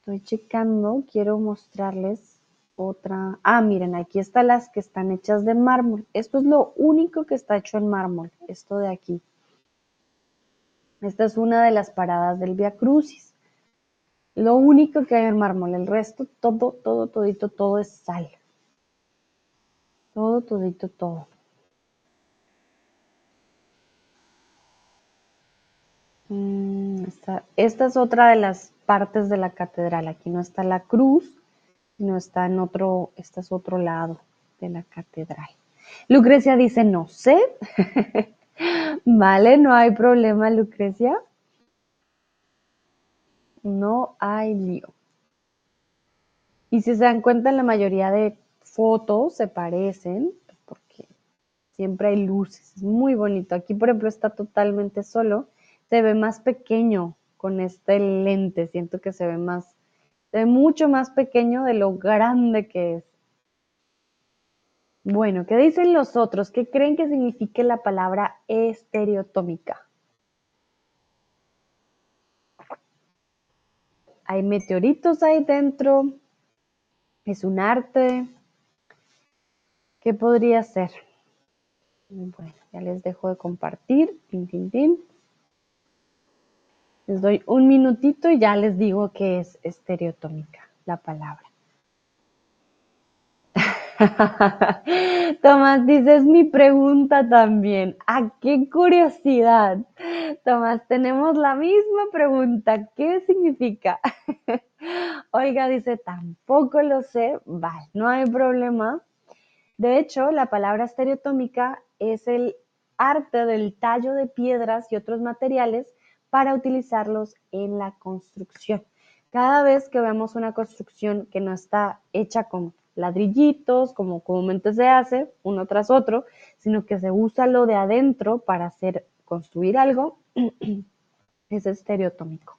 Estoy checando, quiero mostrarles otra. Ah, miren, aquí están las que están hechas de mármol. Esto es lo único que está hecho en mármol, esto de aquí. Esta es una de las paradas del Via Crucis. Lo único que hay en mármol, el resto, todo, todo, todito, todo es sal. Todo, todito, todo. Mm, esta, esta, es otra de las partes de la catedral. Aquí no está la cruz, sino está en otro, este es otro lado de la catedral. Lucrecia dice, no sé. Vale, no hay problema, Lucrecia. No hay lío. Y si se dan cuenta, la mayoría de fotos se parecen, porque siempre hay luces. Es muy bonito. Aquí, por ejemplo, está totalmente solo. Se ve más pequeño con este lente. Siento que se ve más, se ve mucho más pequeño de lo grande que es. Bueno, ¿qué dicen los otros? ¿Qué creen que signifique la palabra estereotómica? Hay meteoritos ahí dentro. Es un arte. ¿Qué podría ser? Bueno, ya les dejo de compartir. Tin, tin, tin. Les doy un minutito y ya les digo que es estereotómica la palabra. Tomás dice, es mi pregunta también. ¡Ah, qué curiosidad! Tomás, tenemos la misma pregunta. ¿Qué significa? Olga dice, tampoco lo sé. Vale, no hay problema. De hecho, la palabra estereotómica es el arte del tallo de piedras y otros materiales para utilizarlos en la construcción. Cada vez que vemos una construcción que no está hecha con ladrillitos, como comúnmente se hace, uno tras otro, sino que se usa lo de adentro para hacer construir algo, es estereotómico.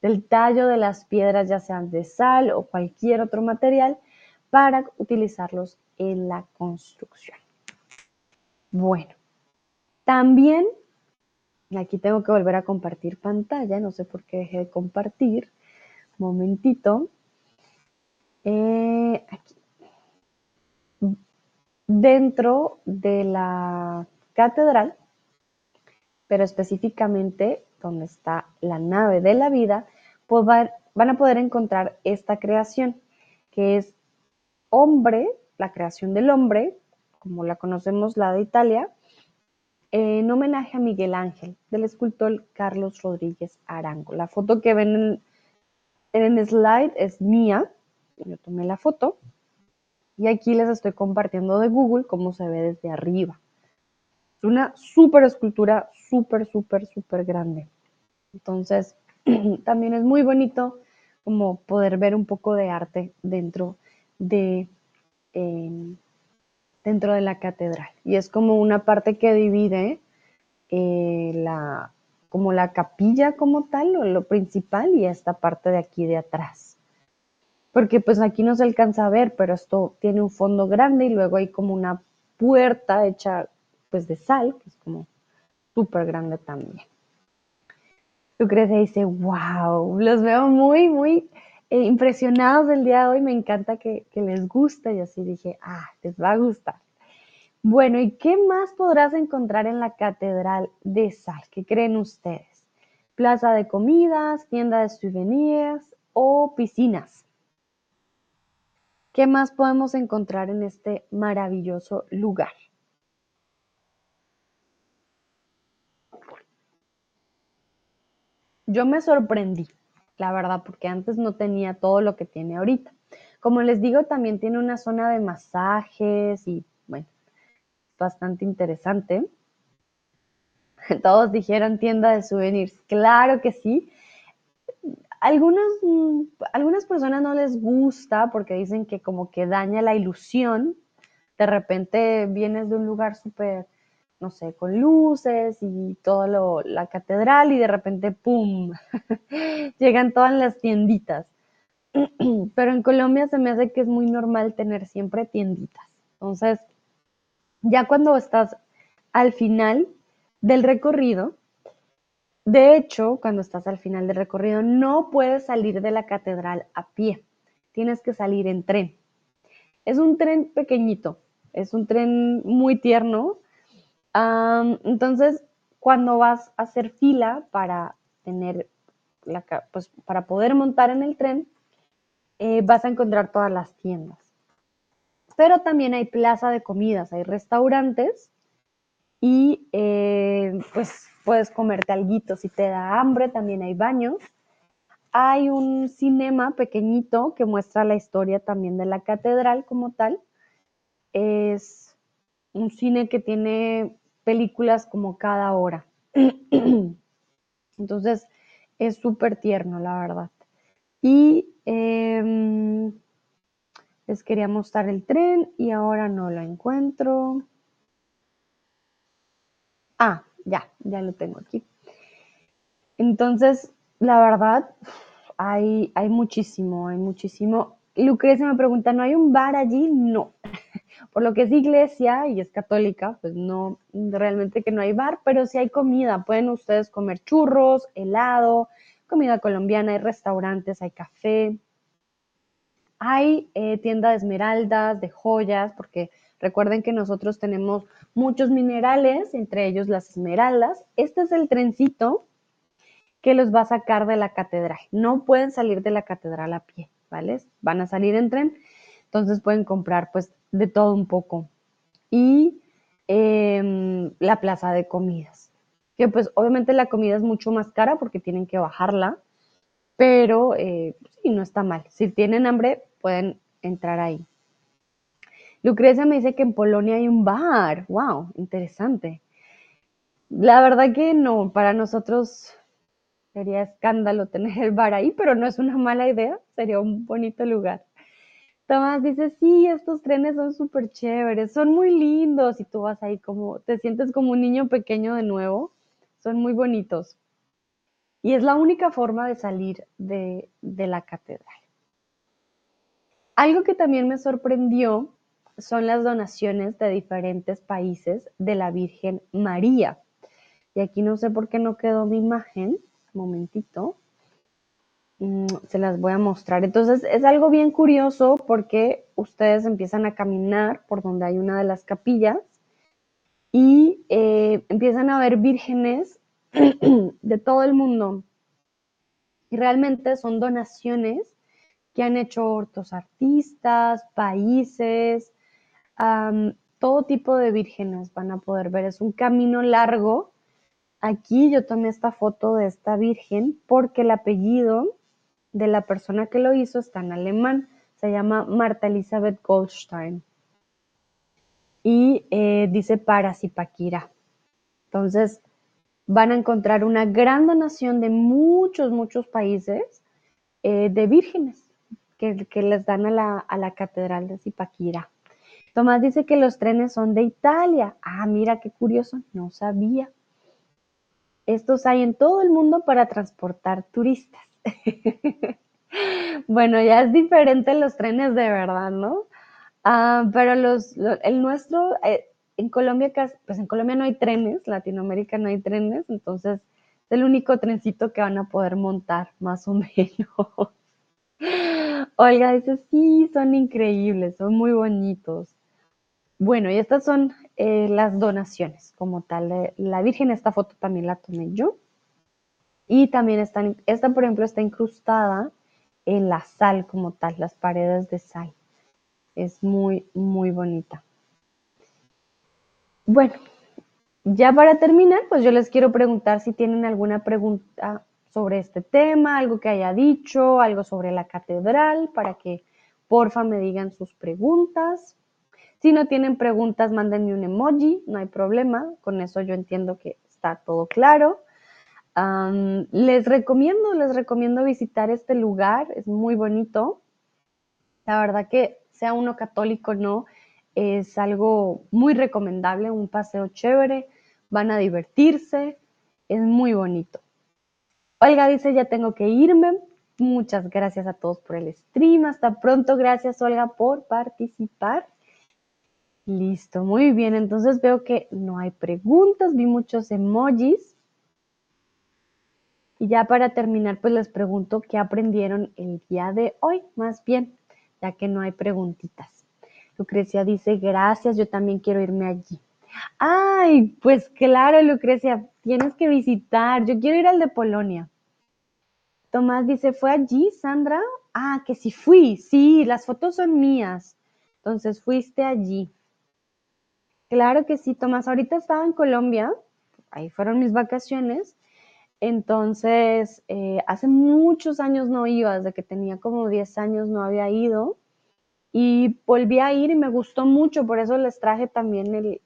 El tallo de las piedras, ya sean de sal o cualquier otro material, para utilizarlos en la construcción. Bueno, también, aquí tengo que volver a compartir pantalla, no sé por qué dejé de compartir, momentito. Eh, aquí dentro de la catedral, pero específicamente donde está la nave de la vida, pues van a poder encontrar esta creación, que es hombre, la creación del hombre, como la conocemos la de Italia, en homenaje a Miguel Ángel, del escultor Carlos Rodríguez Arango. La foto que ven en, en el slide es mía, yo tomé la foto, y aquí les estoy compartiendo de Google cómo se ve desde arriba. Es una súper escultura, súper, súper, súper grande. Entonces, también es muy bonito como poder ver un poco de arte dentro de, em, dentro de la catedral. Y es como una parte que divide eh, la, como la capilla como tal, o lo principal, y esta parte de aquí de atrás porque pues aquí no se alcanza a ver, pero esto tiene un fondo grande y luego hay como una puerta hecha pues de sal, que es como súper grande también. Lucrecia dice, wow, los veo muy, muy eh, impresionados el día de hoy, me encanta que, que les gusta y así dije, ah, les va a gustar. Bueno, ¿y qué más podrás encontrar en la Catedral de Sal? ¿Qué creen ustedes? ¿Plaza de comidas, tienda de souvenirs o piscinas? ¿Qué más podemos encontrar en este maravilloso lugar? Yo me sorprendí, la verdad, porque antes no tenía todo lo que tiene ahorita. Como les digo, también tiene una zona de masajes y, bueno, bastante interesante. Todos dijeron tienda de souvenirs. Claro que sí. Algunas, mm, algunas personas no les gusta porque dicen que como que daña la ilusión. De repente vienes de un lugar súper, no sé, con luces y todo lo, la catedral y de repente, ¡pum! Llegan todas las tienditas. Pero en Colombia se me hace que es muy normal tener siempre tienditas. Entonces, ya cuando estás al final del recorrido, de hecho, cuando estás al final del recorrido, no puedes salir de la catedral a pie. Tienes que salir en tren. Es un tren pequeñito, es un tren muy tierno. entonces, cuando vas a hacer fila para tener la, pues, para poder montar en el tren, eh, vas a encontrar todas las tiendas. Pero también hay plaza de comidas, hay restaurantes y eh, pues puedes comerte algo si te da hambre, también hay baños. Hay un cinema pequeñito que muestra la historia también de la catedral como tal. Es un cine que tiene películas como cada hora. Entonces es súper tierno, la verdad. Y em, les quería mostrar el tren y ahora no lo encuentro. Ah, ya, ya lo tengo aquí. Entonces, la verdad, hay, hay muchísimo, hay muchísimo. Lucrecia me pregunta, ¿no hay un bar allí? No. Por lo que es iglesia y es católica, pues no, realmente que no hay bar, pero sí hay comida. Pueden ustedes comer churros, helado, comida colombiana, hay restaurantes, hay café. Hay eh, tienda de esmeraldas, de joyas, porque recuerden que nosotros tenemos muchos minerales, entre ellos las esmeraldas. Este es el trencito que los va a sacar de la catedral. No pueden salir de la catedral a pie, ¿vale? Van a salir en tren, entonces pueden comprar pues de todo un poco. Y em, la plaza de comidas, que pues obviamente la comida es mucho más cara porque tienen que bajarla, pero eh, sí, no está mal. Si tienen hambre, pueden entrar ahí. Lucrecia me dice que en Polonia hay un bar. ¡Wow! Interesante. La verdad que no, para nosotros sería escándalo tener el bar ahí, pero no es una mala idea, sería un bonito lugar. Tomás dice, sí, estos trenes son súper chéveres, son muy lindos y tú vas ahí como, te sientes como un niño pequeño de nuevo, son muy bonitos. Y es la única forma de salir de, de la catedral. Algo que también me sorprendió son las donaciones de diferentes países de la Virgen María. Y aquí no sé por qué no quedó mi imagen. Momentito. Mm, se las voy a mostrar. Entonces es algo bien curioso porque ustedes empiezan a caminar por donde hay una de las capillas y eh, empiezan a ver vírgenes de todo el mundo. Y realmente son donaciones que han hecho otros artistas, países, todo tipo de vírgenes van a poder ver. Es un camino largo. Aquí yo tomé esta foto de esta virgen porque el apellido de la persona que lo hizo está en alemán. Se llama Marta Elizabeth Goldstein. Y eh, dice Parasipakira. Entonces, van a encontrar una gran donación de muchos, muchos países eh, de vírgenes que, les dan a la, a la catedral de Zipaquira. Tomás dice que los trenes son de Italia. Ah, mira qué curioso, no sabía. Estos hay en todo el mundo para transportar turistas. bueno, ya es diferente los trenes de verdad, ¿no? Ah, pero los, el nuestro, eh, en Colombia, pues en Colombia no hay trenes, Latinoamérica no hay trenes, entonces es el único trencito que van a poder montar, más o menos. Olga dice, sí, son increíbles, son muy bonitos. Bueno, y estas son eh, las donaciones como tal. La Virgen, esta foto también la tomé yo. Y también están, esta por ejemplo está incrustada en la sal como tal, las paredes de sal. Es muy, muy bonita. Bueno, ya para terminar, pues yo les quiero preguntar si tienen alguna pregunta sobre este tema, algo que haya dicho, algo sobre la catedral, para que porfa me digan sus preguntas. Si no tienen preguntas, mándenme un emoji, no hay problema, con eso yo entiendo que está todo claro. les recomiendo, les recomiendo visitar este lugar, es muy bonito. La verdad que sea uno católico o no, es algo muy recomendable, un paseo chévere, van a divertirse, es muy bonito. Olga dice, ya tengo que irme. Muchas gracias a todos por el stream. Hasta pronto. Gracias, Olga, por participar. Listo, muy bien. Entonces veo que no hay preguntas. Vi muchos emojis. Y ya para terminar, pues les pregunto qué aprendieron el día de hoy, más bien, ya que no hay preguntitas. Lucrecia dice, gracias, yo también quiero irme allí. Ay, pues claro, Lucrecia, tienes que visitar. Yo quiero ir al de Polonia. Tomás dice, ¿fue allí, Sandra? Ah, que sí fui. Sí, las fotos son mías. Entonces fuiste allí. Claro que sí, Tomás. Ahorita estaba en Colombia. Ahí fueron mis vacaciones. Entonces, eh, hace muchos años no iba, desde que tenía como 10 años no había ido. Y volví a ir y me gustó mucho, por eso les traje también el,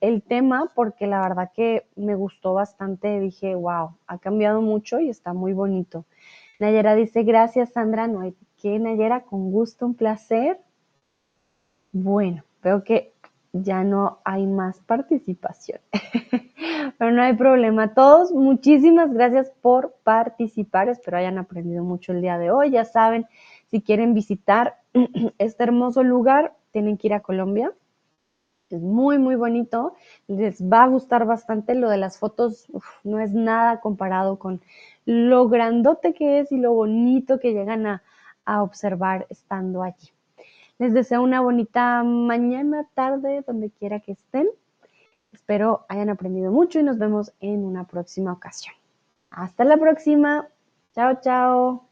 el tema porque la verdad que me gustó bastante. Dije, wow, ha cambiado mucho y está muy bonito. Nayera dice, gracias Sandra, no hay que Nayera, con gusto, un placer. Bueno, veo que ya no hay más participación, pero no hay problema. Todos, muchísimas gracias por participar. Espero hayan aprendido mucho el día de hoy. Ya saben, si quieren visitar este hermoso lugar, tienen que ir a Colombia es muy, muy bonito. Les va a gustar bastante. Lo de las fotos no es nada comparado con lo grandote que es y lo bonito que llegan a, a observar estando allí. Les deseo una bonita mañana, tarde, donde quiera que estén. Espero hayan aprendido mucho y nos vemos en una próxima ocasión. Hasta la próxima. Chao, chao.